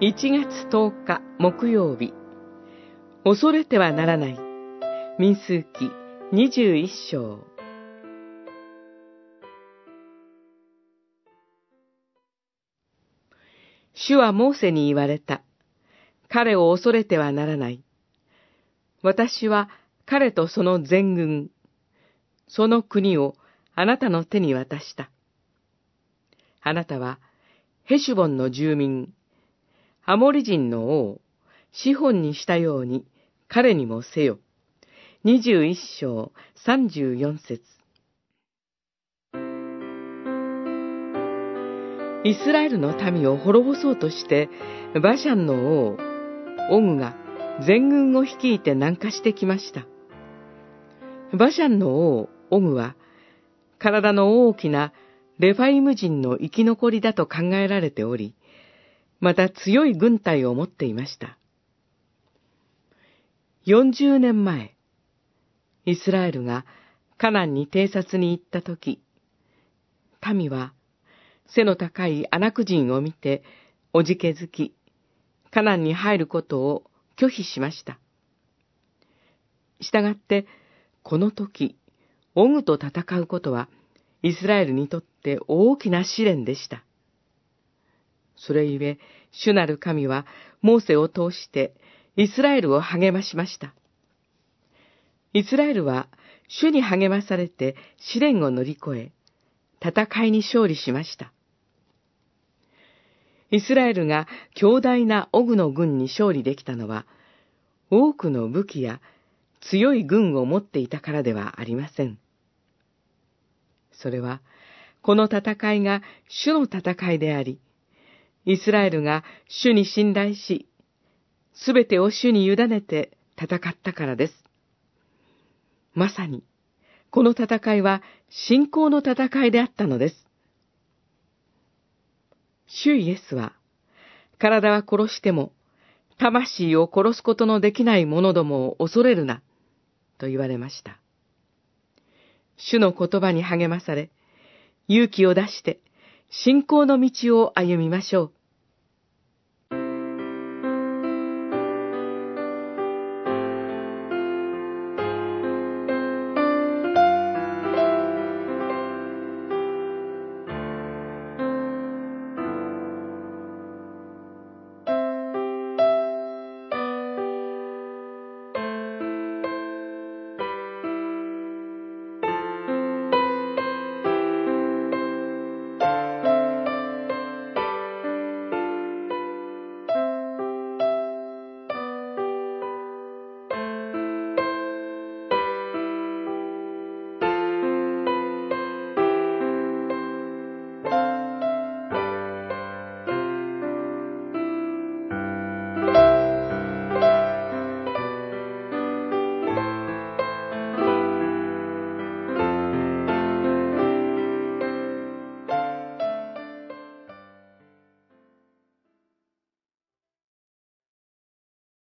1月10日木曜日恐れてはならない民数記21章主はモーセに言われた。彼を恐れてはならない。私は彼とその全軍、その国をあなたの手に渡した。あなたはヘシュボンの住民、アモリ人の王、シホンにしたように彼にもせよ。二十一章三十四節イスラエルの民を滅ぼそうとして、バシャンの王、オグが全軍を率いて南下してきました。バシャンの王、オグは、体の大きなレファイム人の生き残りだと考えられており、また強い軍隊を持っていました。40年前、イスラエルがカナンに偵察に行ったとき、民は背の高いアナク人を見て、おじけづき、カナンに入ることを拒否しました。したがって、この時、オグと戦うことは、イスラエルにとって大きな試練でした。それゆえ、主なる神は、モーセを通して、イスラエルを励ましました。イスラエルは、主に励まされて試練を乗り越え、戦いに勝利しました。イスラエルが強大なオグの軍に勝利できたのは、多くの武器や強い軍を持っていたからではありません。それは、この戦いが主の戦いであり、イスラエルが主に信頼し、すべてを主に委ねて戦ったからです。まさに、この戦いは信仰の戦いであったのです。主イエスは、体は殺しても、魂を殺すことのできない者どもを恐れるな、と言われました。主の言葉に励まされ、勇気を出して、信仰の道を歩みましょう。